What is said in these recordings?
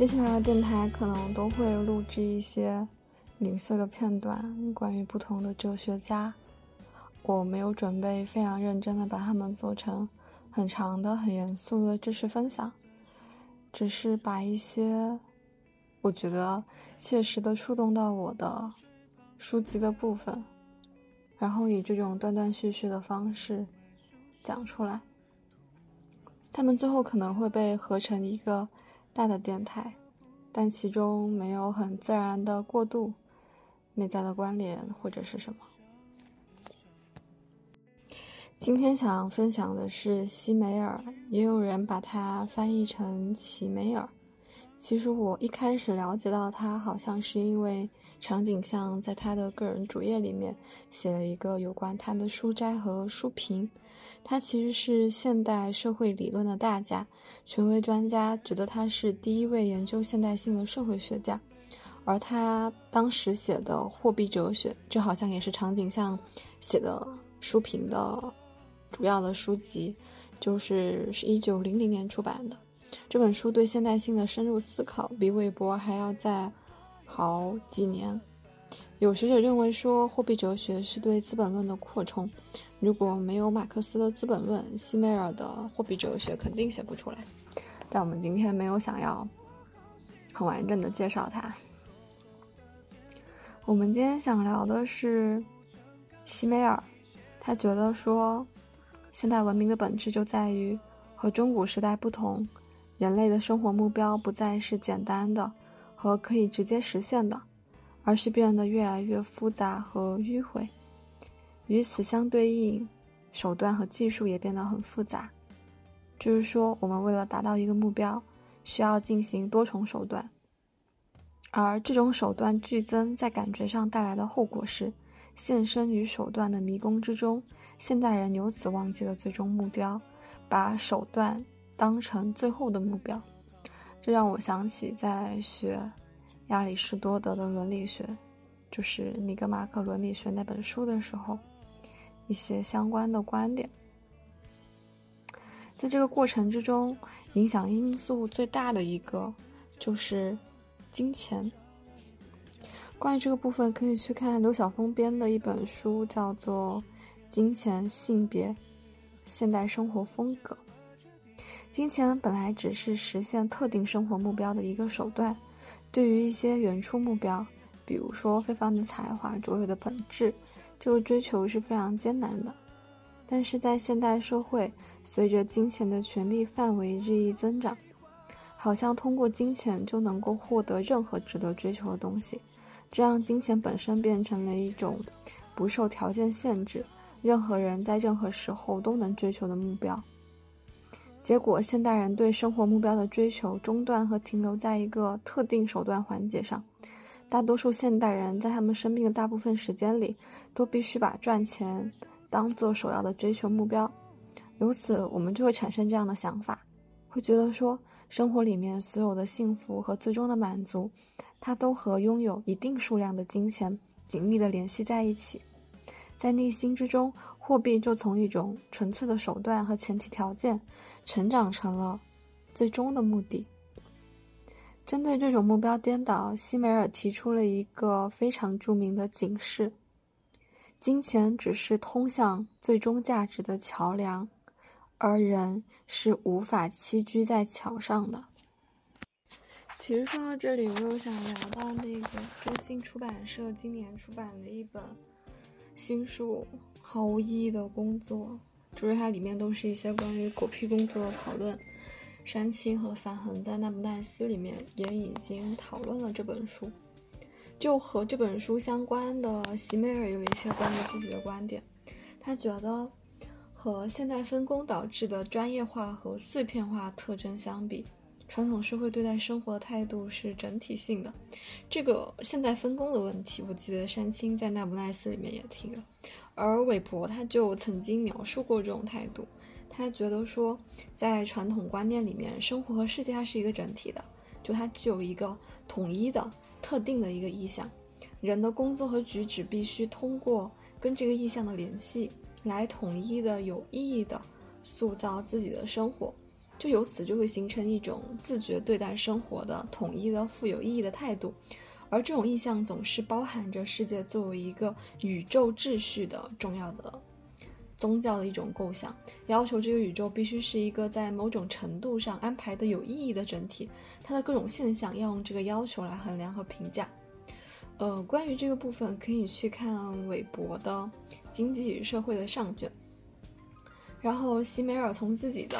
接下来的电台可能都会录制一些零碎的片段，关于不同的哲学家。我没有准备非常认真的把他们做成很长的、很严肃的知识分享，只是把一些我觉得切实的触动到我的书籍的部分，然后以这种断断续续的方式讲出来。他们最后可能会被合成一个大的电台，但其中没有很自然的过渡、内在的关联或者是什么。今天想分享的是西梅尔，也有人把它翻译成齐梅尔。其实我一开始了解到他，好像是因为场景像在他的个人主页里面写了一个有关他的书斋和书评。他其实是现代社会理论的大家，权威专家觉得他是第一位研究现代性的社会学家。而他当时写的《货币哲学》，这好像也是场景像写的书评的。主要的书籍就是是一九零零年出版的这本书，对现代性的深入思考比韦伯还要再好几年。有学者认为说，货币哲学是对《资本论》的扩充。如果没有马克思的《资本论》，西梅尔的《货币哲学》肯定写不出来。但我们今天没有想要很完整的介绍它。我们今天想聊的是西梅尔，他觉得说。现代文明的本质就在于和中古时代不同，人类的生活目标不再是简单的和可以直接实现的，而是变得越来越复杂和迂回。与此相对应，手段和技术也变得很复杂。就是说，我们为了达到一个目标，需要进行多重手段，而这种手段剧增在感觉上带来的后果是，现身于手段的迷宫之中。现代人由此忘记了最终目标，把手段当成最后的目标，这让我想起在学亚里士多德的伦理学，就是《尼格马可伦理学》那本书的时候，一些相关的观点。在这个过程之中，影响因素最大的一个就是金钱。关于这个部分，可以去看刘晓峰编的一本书，叫做。金钱、性别、现代生活风格。金钱本来只是实现特定生活目标的一个手段，对于一些原初目标，比如说非凡的才华、卓越的本质，这个追求是非常艰难的。但是在现代社会，随着金钱的权力范围日益增长，好像通过金钱就能够获得任何值得追求的东西，这让金钱本身变成了一种不受条件限制。任何人在任何时候都能追求的目标，结果现代人对生活目标的追求中断和停留在一个特定手段环节上。大多数现代人在他们生命的大部分时间里，都必须把赚钱当做首要的追求目标。由此，我们就会产生这样的想法，会觉得说，生活里面所有的幸福和最终的满足，它都和拥有一定数量的金钱紧密的联系在一起。在内心之中，货币就从一种纯粹的手段和前提条件，成长成了最终的目的。针对这种目标颠倒，西梅尔提出了一个非常著名的警示：金钱只是通向最终价值的桥梁，而人是无法栖居在桥上的。其实说到这里，我又想聊到那个中信出版社今年出版的一本。新书毫无意义的工作，就是它里面都是一些关于狗屁工作的讨论。山青和范恒在《那不奈斯》里面也已经讨论了这本书。就和这本书相关的席梅尔有一些关于自己的观点，他觉得和现代分工导致的专业化和碎片化特征相比。传统社会对待生活的态度是整体性的，这个现代分工的问题，我记得山青在《那不奈斯》里面也提了，而韦伯他就曾经描述过这种态度，他觉得说，在传统观念里面，生活和世界它是一个整体的，就它具有一个统一的、特定的一个意向，人的工作和举止必须通过跟这个意向的联系，来统一的、有意义的塑造自己的生活。就由此就会形成一种自觉对待生活的统一的富有意义的态度，而这种意向总是包含着世界作为一个宇宙秩序的重要的宗教的一种构想，要求这个宇宙必须是一个在某种程度上安排的有意义的整体，它的各种现象要用这个要求来衡量和评价。呃，关于这个部分，可以去看韦伯的《经济与社会》的上卷。然后，席梅尔从自己的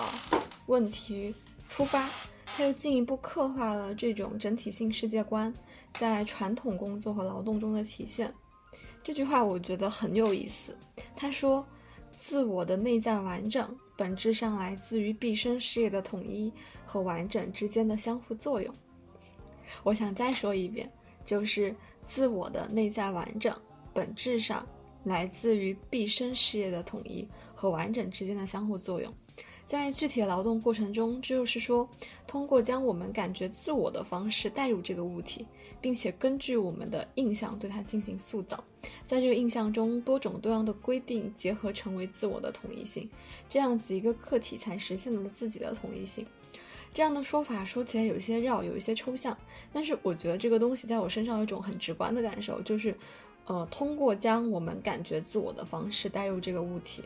问题出发，他又进一步刻画了这种整体性世界观在传统工作和劳动中的体现。这句话我觉得很有意思。他说：“自我的内在完整，本质上来自于毕生事业的统一和完整之间的相互作用。”我想再说一遍，就是。自我的内在完整，本质上来自于毕生事业的统一和完整之间的相互作用。在具体的劳动过程中，这就是说，通过将我们感觉自我的方式带入这个物体，并且根据我们的印象对它进行塑造，在这个印象中，多种多样的规定结合成为自我的统一性，这样子一个客体才实现了自己的统一性。这样的说法说起来有一些绕，有一些抽象，但是我觉得这个东西在我身上有一种很直观的感受，就是，呃，通过将我们感觉自我的方式带入这个物体，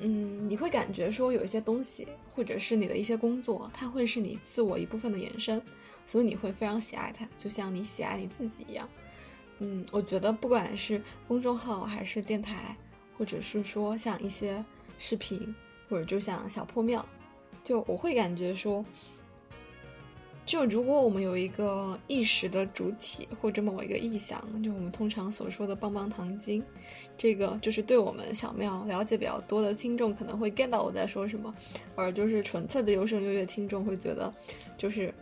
嗯，你会感觉说有一些东西，或者是你的一些工作，它会是你自我一部分的延伸，所以你会非常喜爱它，就像你喜爱你自己一样。嗯，我觉得不管是公众号还是电台，或者是说像一些视频，或者就像小破庙。就我会感觉说，就如果我们有一个意识的主体或者某一个意向，就我们通常所说的棒棒糖精，这个就是对我们小庙了解比较多的听众可能会 get 到我在说什么，而就是纯粹的优胜优乐听众会觉得，就是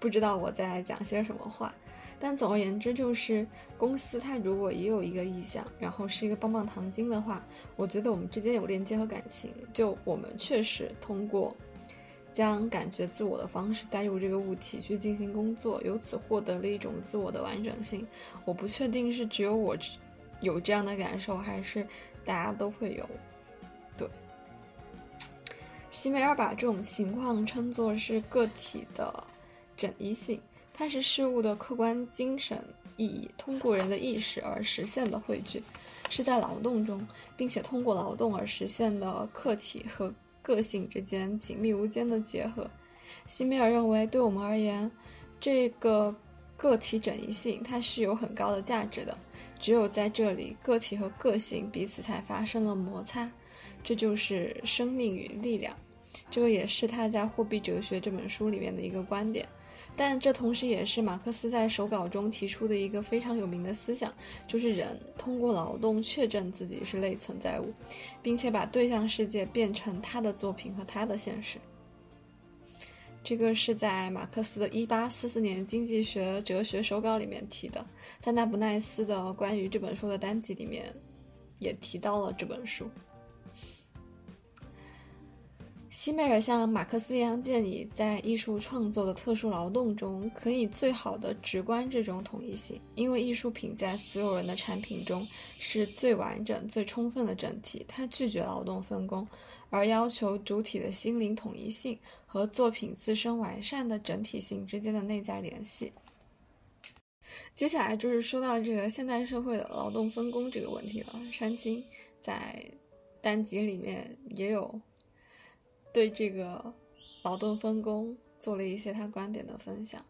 不知道我在讲些什么话。但总而言之，就是公司它如果也有一个意向，然后是一个棒棒糖精的话，我觉得我们之间有链接和感情。就我们确实通过将感觉自我的方式带入这个物体去进行工作，由此获得了一种自我的完整性。我不确定是只有我有这样的感受，还是大家都会有。对，西梅尔把这种情况称作是个体的整一性。它是事物的客观精神意义，通过人的意识而实现的汇聚，是在劳动中，并且通过劳动而实现的客体和个性之间紧密无间的结合。西米尔认为，对我们而言，这个个体整一性它是有很高的价值的。只有在这里，个体和个性彼此才发生了摩擦，这就是生命与力量。这个也是他在《货币哲学》这本书里面的一个观点。但这同时也是马克思在手稿中提出的一个非常有名的思想，就是人通过劳动确证自己是类存在物，并且把对象世界变成他的作品和他的现实。这个是在马克思的1844年经济学哲学手稿里面提的，在纳布奈斯的关于这本书的单集里面也提到了这本书。西梅尔像马克思一样建议，在艺术创作的特殊劳动中，可以最好的直观这种统一性，因为艺术品在所有人的产品中是最完整、最充分的整体。它拒绝劳动分工，而要求主体的心灵统一性和作品自身完善的整体性之间的内在联系。接下来就是说到这个现代社会的劳动分工这个问题了。山青在单集里面也有。对这个劳动分工做了一些他观点的分享。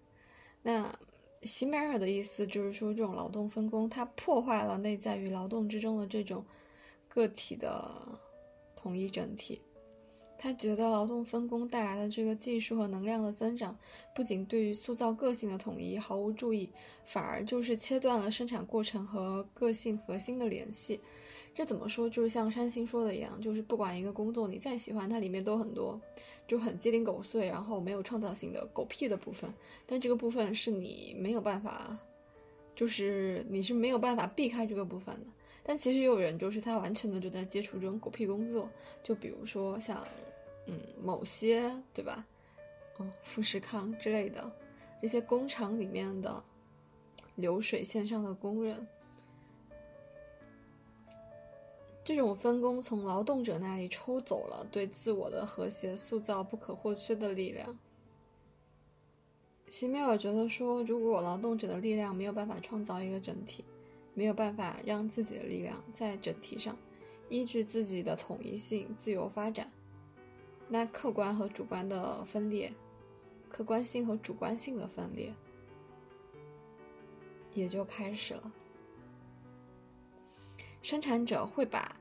那席梅尔的意思就是说，这种劳动分工它破坏了内在于劳动之中的这种个体的统一整体。他觉得劳动分工带来的这个技术和能量的增长，不仅对于塑造个性的统一毫无注意，反而就是切断了生产过程和个性核心的联系。这怎么说？就是像山青说的一样，就是不管一个工作你再喜欢，它里面都很多就很鸡零狗碎，然后没有创造性的狗屁的部分。但这个部分是你没有办法，就是你是没有办法避开这个部分的。但其实也有人就是他完全的就在接触这种狗屁工作，就比如说像嗯某些对吧，哦富士康之类的这些工厂里面的流水线上的工人。这种分工从劳动者那里抽走了对自我的和谐塑造不可或缺的力量。席梅尔觉得说，如果劳动者的力量没有办法创造一个整体，没有办法让自己的力量在整体上依据自己的统一性自由发展，那客观和主观的分裂，客观性和主观性的分裂也就开始了。生产者会把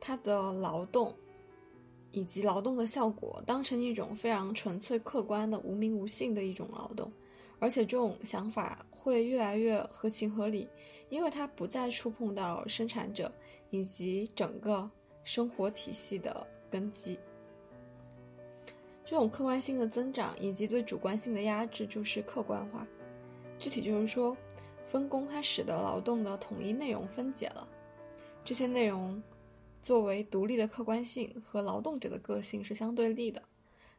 他的劳动以及劳动的效果当成一种非常纯粹、客观的、无名无姓的一种劳动，而且这种想法会越来越合情合理，因为它不再触碰到生产者以及整个生活体系的根基。这种客观性的增长以及对主观性的压制就是客观化，具体就是说，分工它使得劳动的统一内容分解了。这些内容作为独立的客观性和劳动者的个性是相对立的。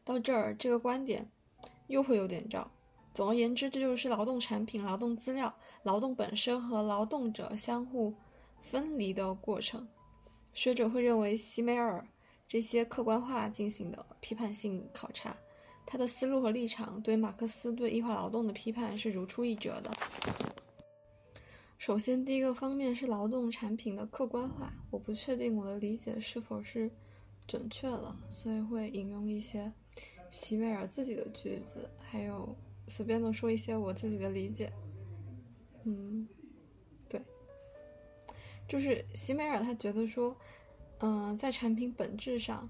到这儿，这个观点又会有点绕。总而言之，这就是劳动产品、劳动资料、劳动本身和劳动者相互分离的过程。学者会认为，席梅尔这些客观化进行的批判性考察，他的思路和立场对马克思对异化劳动的批判是如出一辙的。首先，第一个方面是劳动产品的客观化。我不确定我的理解是否是准确了，所以会引用一些席梅尔自己的句子，还有随便的说一些我自己的理解。嗯，对，就是席梅尔他觉得说，嗯，在产品本质上，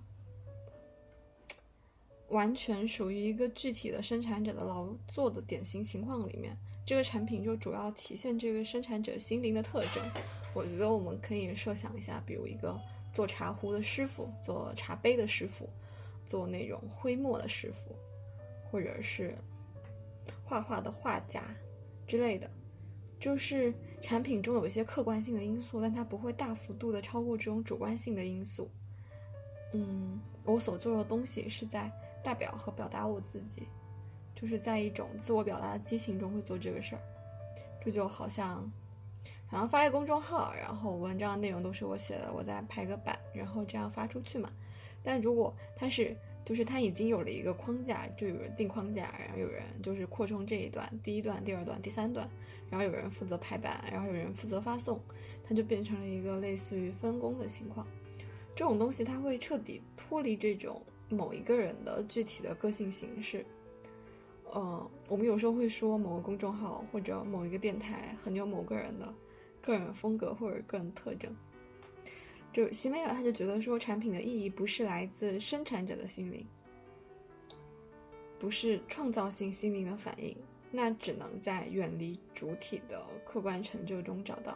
完全属于一个具体的生产者的劳作的典型情况里面。这个产品就主要体现这个生产者心灵的特征。我觉得我们可以设想一下，比如一个做茶壶的师傅，做茶杯的师傅，做那种徽墨的师傅，或者是画画的画家之类的。就是产品中有一些客观性的因素，但它不会大幅度的超过这种主观性的因素。嗯，我所做的东西是在代表和表达我自己。就是在一种自我表达的激情中会做这个事儿，这就好像，好像发一个公众号，然后文章内容都是我写的，我再排个版，然后这样发出去嘛。但如果他是，就是他已经有了一个框架，就有人定框架，然后有人就是扩充这一段，第一段、第二段、第三段，然后有人负责排版，然后有人负责发送，它就变成了一个类似于分工的情况。这种东西它会彻底脱离这种某一个人的具体的个性形式。呃，我们有时候会说某个公众号或者某一个电台很有某个人的个人风格或者个人特征。就席梅尔他就觉得说，产品的意义不是来自生产者的心灵，不是创造性心灵的反应，那只能在远离主体的客观成就中找到。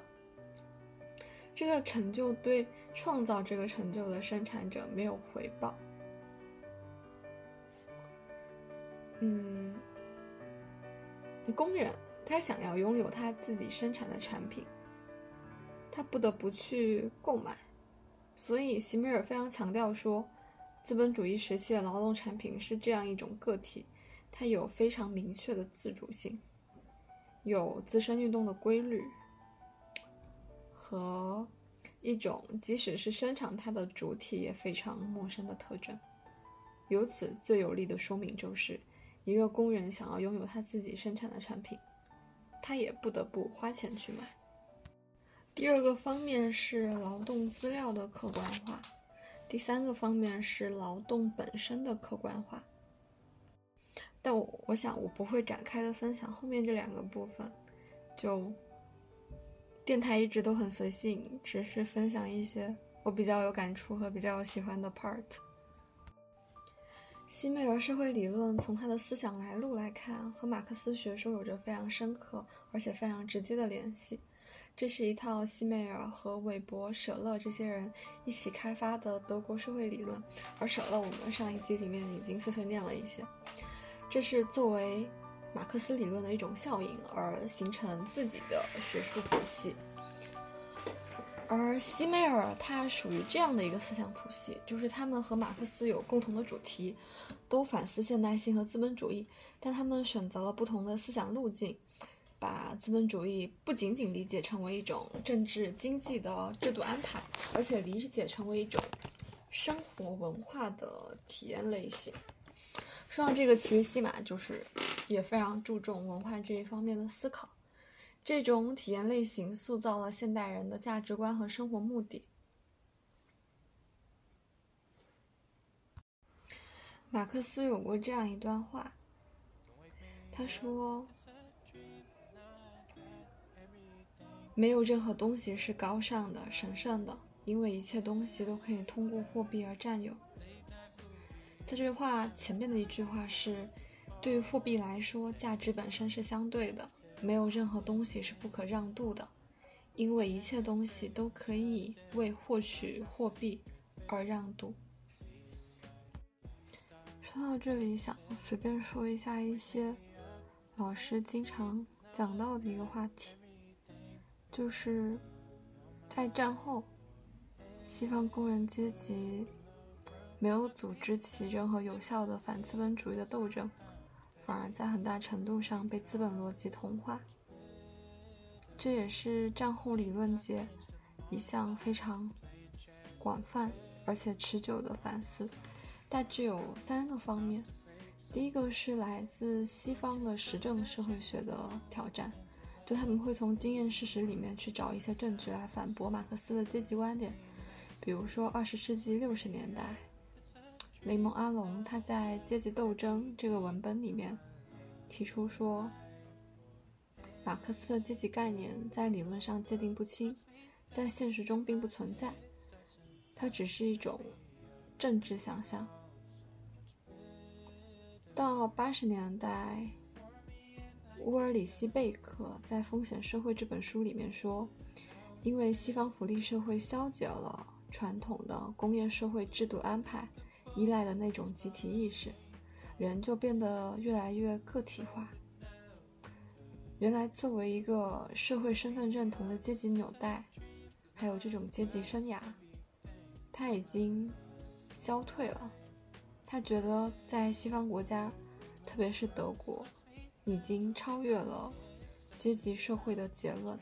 这个成就对创造这个成就的生产者没有回报。嗯。工人他想要拥有他自己生产的产品，他不得不去购买，所以席梅尔非常强调说，资本主义时期的劳动产品是这样一种个体，它有非常明确的自主性，有自身运动的规律，和一种即使是生产它的主体也非常陌生的特征。由此最有力的说明就是。一个工人想要拥有他自己生产的产品，他也不得不花钱去买。第二个方面是劳动资料的客观化，第三个方面是劳动本身的客观化。但我我想我不会展开的分享后面这两个部分，就电台一直都很随性，只是分享一些我比较有感触和比较喜欢的 part。西梅尔社会理论从他的思想来路来看，和马克思学说有着非常深刻而且非常直接的联系。这是一套西梅尔和韦伯、舍勒这些人一起开发的德国社会理论，而舍勒我们上一集里面已经碎碎念了一些。这是作为马克思理论的一种效应而形成自己的学术谱系。而西梅尔他属于这样的一个思想谱系，就是他们和马克思有共同的主题，都反思现代性和资本主义，但他们选择了不同的思想路径。把资本主义不仅仅理解成为一种政治经济的制度安排，而且理解成为一种生活文化的体验类型。说到这个，其实西马就是也非常注重文化这一方面的思考。这种体验类型塑造了现代人的价值观和生活目的。马克思有过这样一段话，他说：“没有任何东西是高尚的、神圣的，因为一切东西都可以通过货币而占有。”在这句话前面的一句话是：“对于货币来说，价值本身是相对的。”没有任何东西是不可让渡的，因为一切东西都可以为获取货币而让渡。说到这里，想随便说一下一些老师经常讲到的一个话题，就是在战后，西方工人阶级没有组织起任何有效的反资本主义的斗争。反而在很大程度上被资本逻辑同化，这也是战后理论界一项非常广泛而且持久的反思。大致有三个方面：第一个是来自西方的实证社会学的挑战，就他们会从经验事实里面去找一些证据来反驳马克思的阶级观点，比如说二十世纪六十年代。雷蒙·阿隆他在《阶级斗争》这个文本里面提出说，马克思的阶级概念在理论上界定不清，在现实中并不存在，它只是一种政治想象。到八十年代，乌尔里希·贝克在《风险社会》这本书里面说，因为西方福利社会消解了传统的工业社会制度安排。依赖的那种集体意识，人就变得越来越个体化。原来作为一个社会身份认同的阶级纽带，还有这种阶级生涯，他已经消退了。他觉得在西方国家，特别是德国，已经超越了阶级社会的结论。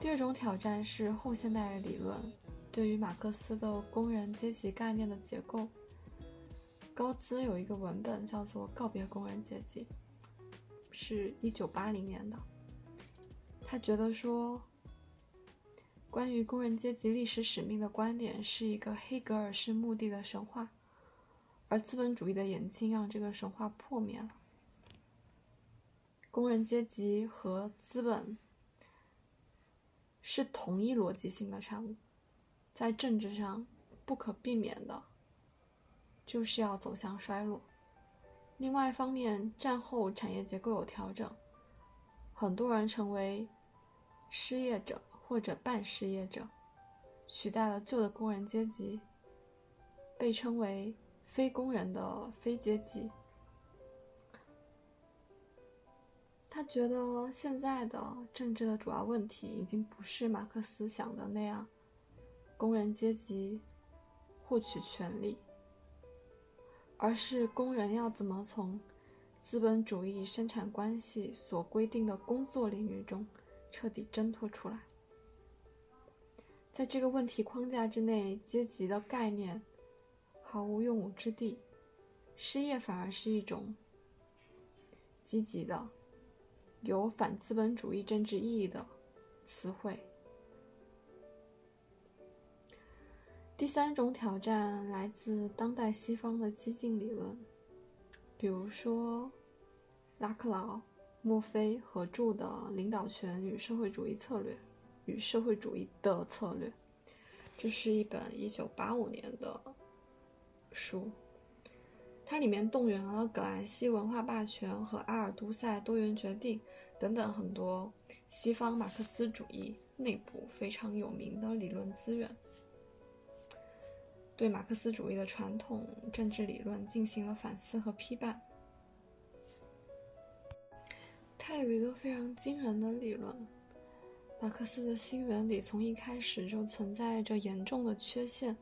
第二种挑战是后现代理论。对于马克思的工人阶级概念的结构，高兹有一个文本叫做《告别工人阶级》，是一九八零年的。他觉得说，关于工人阶级历史使命的观点是一个黑格尔式目的的神话，而资本主义的演进让这个神话破灭了。工人阶级和资本是同一逻辑性的产物。在政治上，不可避免的，就是要走向衰落。另外一方面，战后产业结构有调整，很多人成为失业者或者半失业者，取代了旧的工人阶级，被称为非工人的非阶级。他觉得现在的政治的主要问题已经不是马克思想的那样。工人阶级获取权利，而是工人要怎么从资本主义生产关系所规定的工作领域中彻底挣脱出来。在这个问题框架之内，阶级的概念毫无用武之地，失业反而是一种积极的、有反资本主义政治意义的词汇。第三种挑战来自当代西方的激进理论，比如说拉克劳、墨菲合著的《领导权与社会主义策略》与社会主义的策略，这是一本1985年的书，它里面动员了葛兰西文化霸权和阿尔都塞多元决定等等很多西方马克思主义内部非常有名的理论资源。对马克思主义的传统政治理论进行了反思和批判。他有一个非常惊人的理论：马克思的新原理从一开始就存在着严重的缺陷，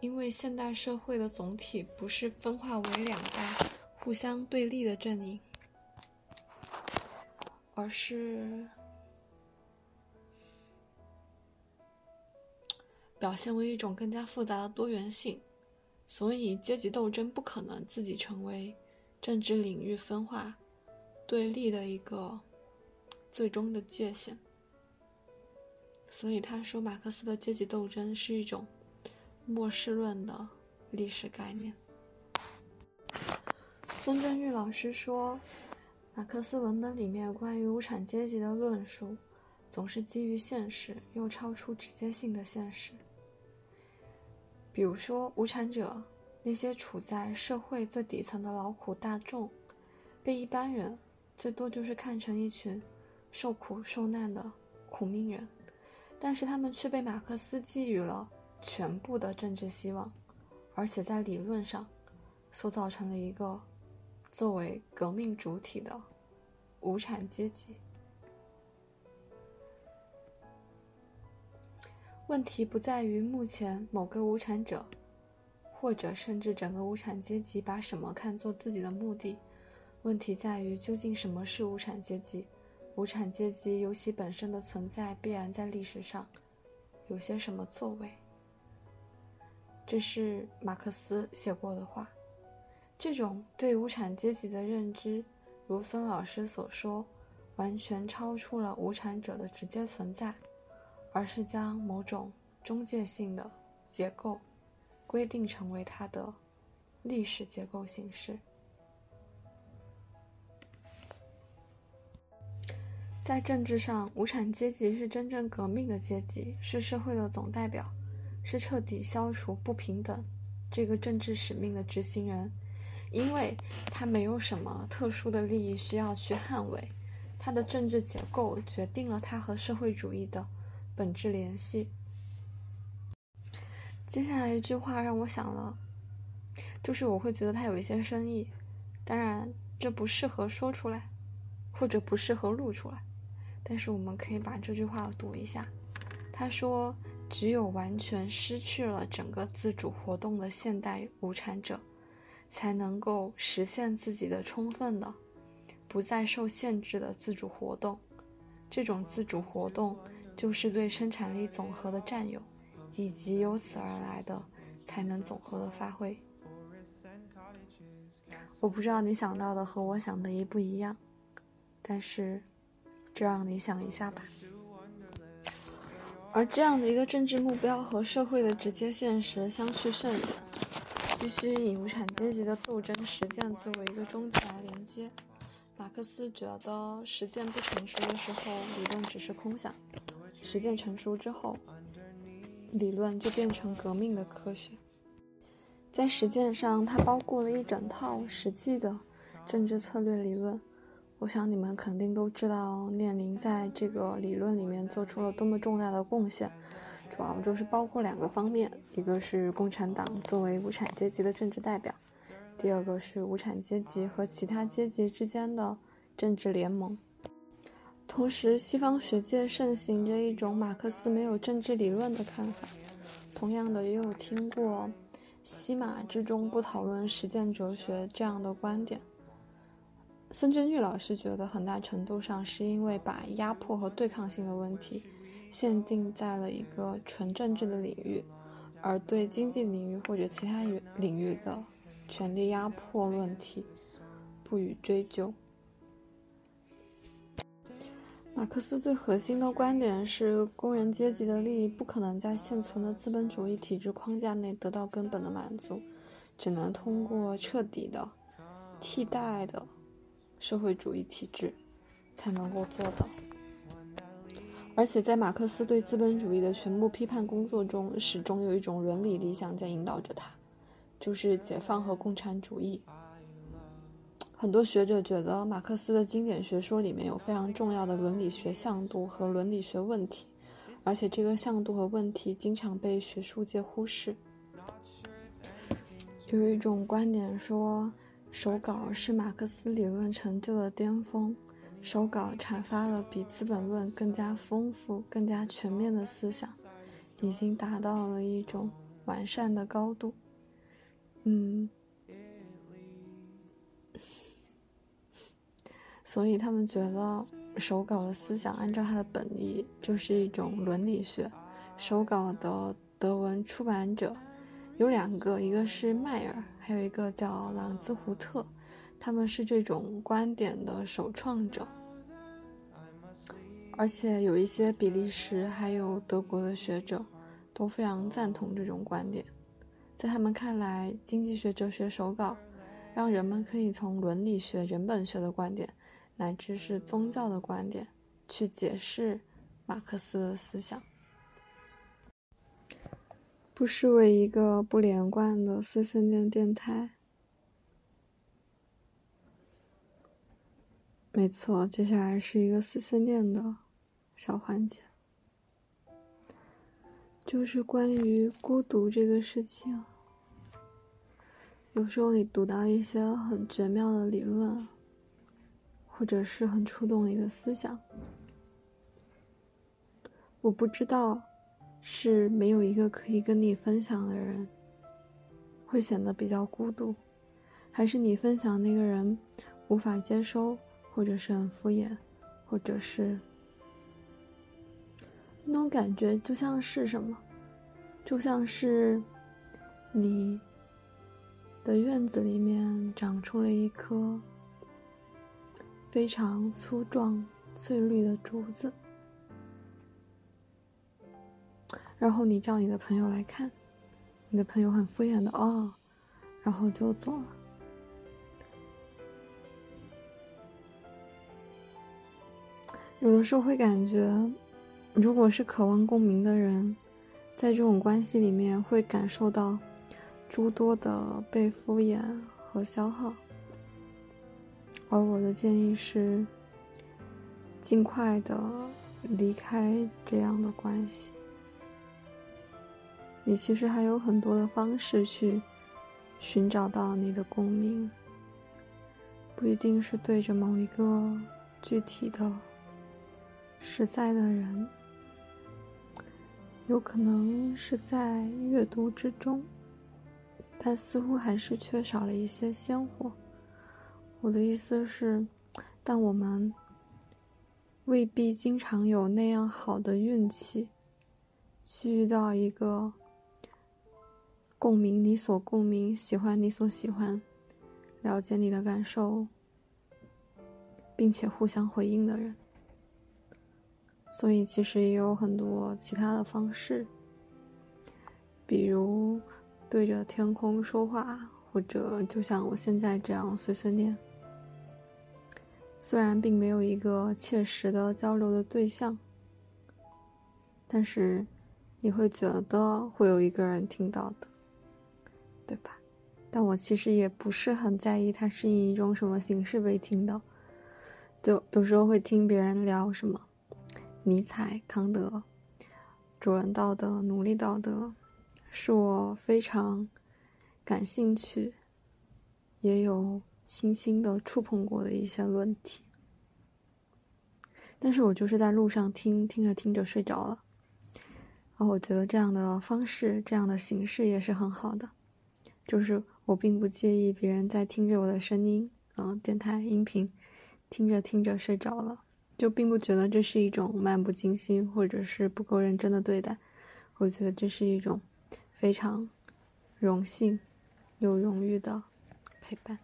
因为现代社会的总体不是分化为两大互相对立的阵营，而是表现为一种更加复杂的多元性。所以，阶级斗争不可能自己成为政治领域分化对立的一个最终的界限。所以，他说马克思的阶级斗争是一种末世论的历史概念。孙正玉老师说，马克思文本里面关于无产阶级的论述，总是基于现实，又超出直接性的现实。比如说，无产者那些处在社会最底层的劳苦大众，被一般人最多就是看成一群受苦受难的苦命人。但是他们却被马克思寄予了全部的政治希望，而且在理论上塑造成了一个作为革命主体的无产阶级。问题不在于目前某个无产者，或者甚至整个无产阶级把什么看作自己的目的，问题在于究竟什么是无产阶级。无产阶级由其本身的存在，必然在历史上有些什么作为。这是马克思写过的话。这种对无产阶级的认知，如孙老师所说，完全超出了无产者的直接存在，而是将某种中介性的结构规定成为它的历史结构形式。在政治上，无产阶级是真正革命的阶级，是社会的总代表，是彻底消除不平等这个政治使命的执行人，因为他没有什么特殊的利益需要去捍卫，他的政治结构决定了他和社会主义的本质联系。接下来一句话让我想了，就是我会觉得它有一些深意，当然这不适合说出来，或者不适合录出来。但是我们可以把这句话读一下。他说：“只有完全失去了整个自主活动的现代无产者，才能够实现自己的充分的、不再受限制的自主活动。这种自主活动就是对生产力总和的占有，以及由此而来的才能总和的发挥。”我不知道你想到的和我想的一不一样，但是。这让你想一下吧。而这样的一个政治目标和社会的直接现实相去甚远，必须以无产阶级的斗争实践作为一个终结来连接。马克思觉得实践不成熟的时候，理论只是空想；实践成熟之后，理论就变成革命的科学。在实践上，它包括了一整套实际的政治策略理论。我想你们肯定都知道，列宁在这个理论里面做出了多么重大的贡献，主要就是包括两个方面：一个是共产党作为无产阶级的政治代表，第二个是无产阶级和其他阶级之间的政治联盟。同时，西方学界盛行着一种马克思没有政治理论的看法，同样的，也有听过“西马之中不讨论实践哲学”这样的观点。孙正玉老师觉得，很大程度上是因为把压迫和对抗性的问题限定在了一个纯政治的领域，而对经济领域或者其他领域的权力压迫问题不予追究。马克思最核心的观点是，工人阶级的利益不可能在现存的资本主义体制框架内得到根本的满足，只能通过彻底的替代的。社会主义体制才能够做到，而且在马克思对资本主义的全部批判工作中，始终有一种伦理理想在引导着他，就是解放和共产主义。很多学者觉得，马克思的经典学说里面有非常重要的伦理学向度和伦理学问题，而且这个向度和问题经常被学术界忽视。有一种观点说。手稿是马克思理论成就的巅峰，手稿阐发了比《资本论》更加丰富、更加全面的思想，已经达到了一种完善的高度。嗯，所以他们觉得手稿的思想，按照它的本意，就是一种伦理学。手稿的德文出版者有两个，一个是迈尔，还有一个叫朗兹胡特，他们是这种观点的首创者。而且有一些比利时还有德国的学者都非常赞同这种观点，在他们看来，经济学哲学手稿让人们可以从伦理学、人本学的观点，乃至是宗教的观点去解释马克思的思想，不失为一个不连贯的碎碎念电台。没错，接下来是一个碎碎念的。小环节，就是关于孤独这个事情。有时候你读到一些很绝妙的理论，或者是很触动你的思想，我不知道是没有一个可以跟你分享的人，会显得比较孤独，还是你分享那个人无法接收，或者是很敷衍，或者是。那种感觉就像是什么，就像是你的院子里面长出了一棵非常粗壮、翠绿的竹子，然后你叫你的朋友来看，你的朋友很敷衍的哦，然后就走了。有的时候会感觉。如果是渴望共鸣的人，在这种关系里面会感受到诸多的被敷衍和消耗，而我的建议是，尽快的离开这样的关系。你其实还有很多的方式去寻找到你的共鸣，不一定是对着某一个具体的、实在的人。有可能是在阅读之中，但似乎还是缺少了一些鲜活。我的意思是，但我们未必经常有那样好的运气，去遇到一个共鸣你所共鸣、喜欢你所喜欢、了解你的感受，并且互相回应的人。所以，其实也有很多其他的方式，比如对着天空说话，或者就像我现在这样碎碎念。虽然并没有一个切实的交流的对象，但是你会觉得会有一个人听到的，对吧？但我其实也不是很在意它是以一种什么形式被听到，就有时候会听别人聊什么。尼采、康德、主人道德、奴隶道德，是我非常感兴趣，也有轻轻的触碰过的一些论题。但是我就是在路上听，听着听着睡着了。然后我觉得这样的方式、这样的形式也是很好的，就是我并不介意别人在听着我的声音，嗯，电台音频，听着听着睡着了。就并不觉得这是一种漫不经心，或者是不够认真的对待。我觉得这是一种非常荣幸、有荣誉的陪伴。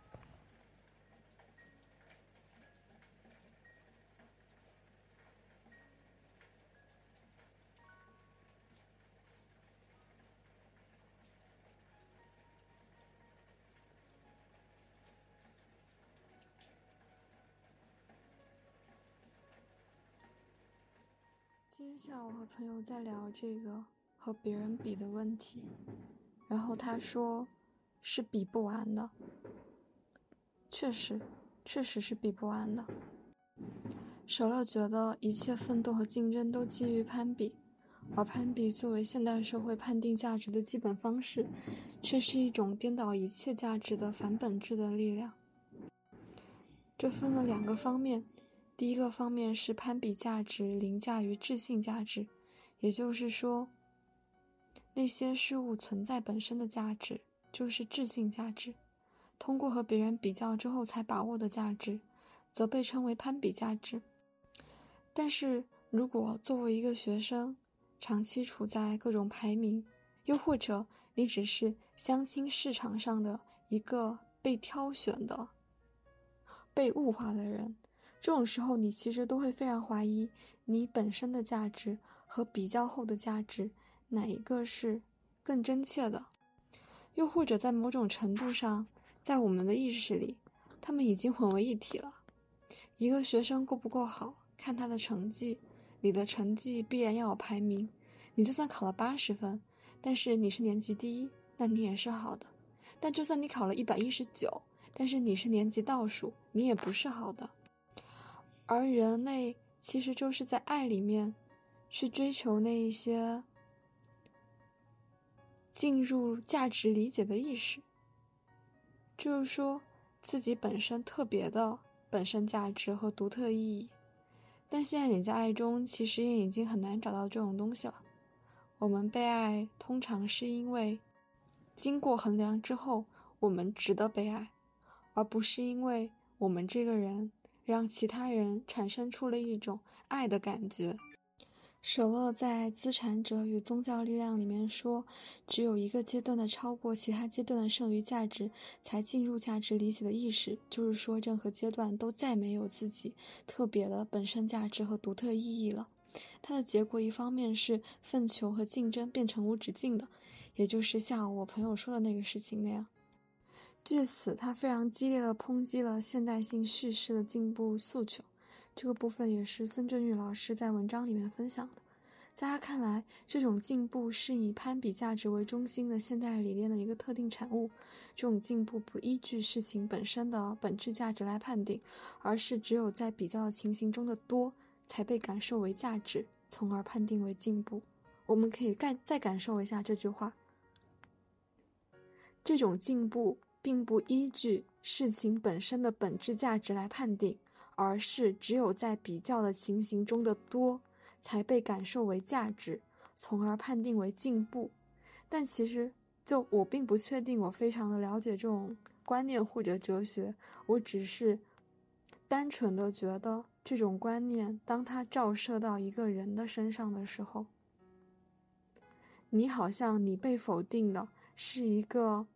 今天下午和朋友在聊这个和别人比的问题，然后他说是比不完的，确实，确实是比不完的。舍勒觉得一切奋斗和竞争都基于攀比，而攀比作为现代社会判定价值的基本方式，却是一种颠倒一切价值的反本质的力量。这分了两个方面。第一个方面是攀比价值凌驾于质性价值，也就是说，那些事物存在本身的价值就是质性价值，通过和别人比较之后才把握的价值，则被称为攀比价值。但是如果作为一个学生，长期处在各种排名，又或者你只是相亲市场上的一个被挑选的、被物化的人，这种时候你其实都会非常怀疑你本身的价值和比较后的价值哪一个是更真切的，又或者在某种程度上，在我们的意识里，他们已经混为一体了。一个学生够不够好，看他的成绩。你的成绩必然要有排名，你就算考了八十分，但是你是年级第一，那你也是好的；但就算你考了一百一十九，但是你是年级倒数，你也不是好的。而人类其实就是在爱里面，去追求那一些进入价值理解的意识，就是说自己本身特别的本身价值和独特意义。但现在你在爱中，其实也已经很难找到这种东西了。我们被爱，通常是因为经过衡量之后，我们值得被爱，而不是因为我们这个人让其他人产生出了一种爱的感觉。舍勒在《资产者与宗教力量》里面说：“只有一个阶段的超过其他阶段的剩余价值，才进入价值理解的意识。就是说，任何阶段都再没有自己特别的本身价值和独特意义了。它的结果，一方面是粪球和竞争变成无止境的，也就是像我朋友说的那个事情那样。据此，他非常激烈的抨击了现代性叙事的进步诉求。”这个部分也是孙正玉老师在文章里面分享的。在他看来，这种进步是以攀比价值为中心的现代理念的一个特定产物。这种进步不依据事情本身的本质价值来判定，而是只有在比较情形中的多才被感受为价值，从而判定为进步。我们可以感再感受一下这句话：这种进步并不依据事情本身的本质价值来判定。而是只有在比较的情形中的多，才被感受为价值，从而判定为进步。但其实，就我并不确定，我非常的了解这种观念或者哲学。我只是单纯的觉得，这种观念当它照射到一个人的身上的时候，你好像你被否定的是一个。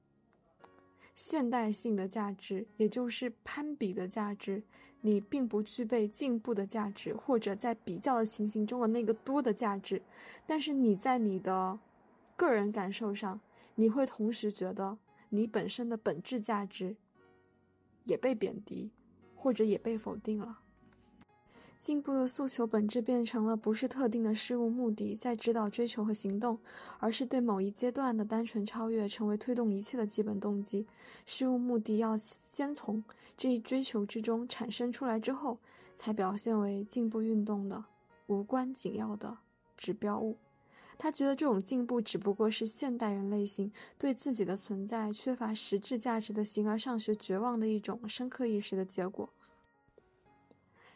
现代性的价值，也就是攀比的价值，你并不具备进步的价值，或者在比较的情形中的那个多的价值。但是你在你的个人感受上，你会同时觉得你本身的本质价值也被贬低，或者也被否定了。进步的诉求本质变成了不是特定的事物目的在指导追求和行动，而是对某一阶段的单纯超越成为推动一切的基本动机。事物目的要先从这一追求之中产生出来之后，才表现为进步运动的无关紧要的指标物。他觉得这种进步只不过是现代人类型对自己的存在缺乏实质价值的形而上学绝望的一种深刻意识的结果。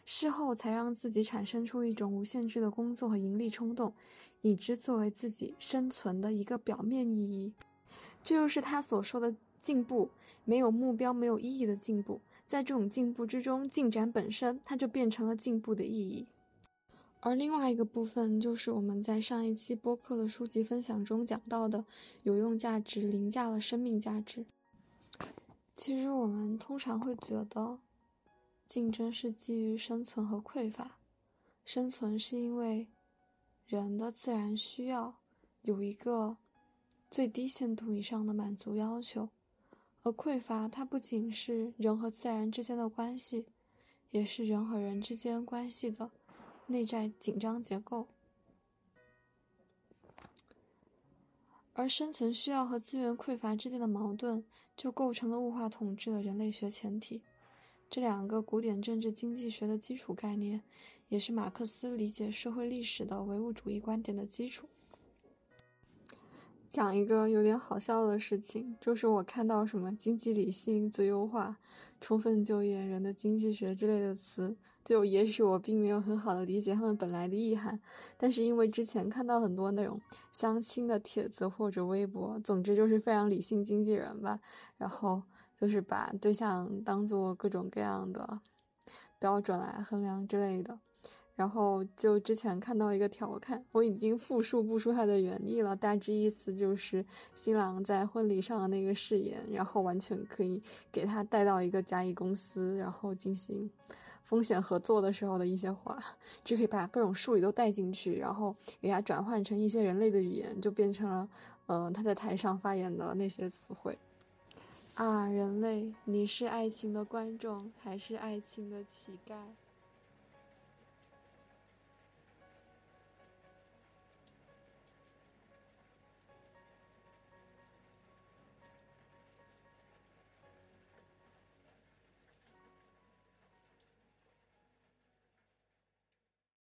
事后才让自己产生出一种无限制的工作和盈利冲动，以之作为自己生存的一个表面意义。这就是他所说的进步，没有目标、没有意义的进步。在这种进步之中，进展本身它就变成了进步的意义。而另外一个部分，就是我们在上一期播客的书籍分享中讲到的，有用价值凌驾了生命价值。其实我们通常会觉得。竞争是基于生存和匮乏，生存是因为人的自然需要有一个最低限度以上的满足要求，而匮乏它不仅是人和自然之间的关系，也是人和人之间关系的内在紧张结构，而生存需要和资源匮乏之间的矛盾，就构成了物化统治的人类学前提。这两个古典政治经济学的基础概念，也是马克思理解社会历史的唯物主义观点的基础。讲一个有点好笑的事情，就是我看到什么经济理性、最优化、充分就业、人的经济学之类的词，就也许我并没有很好的理解他们本来的意涵，但是因为之前看到很多那种相亲的帖子或者微博，总之就是非常理性经纪人吧，然后。就是把对象当做各种各样的标准来衡量之类的，然后就之前看到一个调侃，我已经复述不出它的原意了，大致意思就是新郎在婚礼上的那个誓言，然后完全可以给他带到一个甲乙公司，然后进行风险合作的时候的一些话，就可以把各种术语都带进去，然后给他转换成一些人类的语言，就变成了，嗯，他在台上发言的那些词汇。啊，人类，你是爱情的观众，还是爱情的乞丐？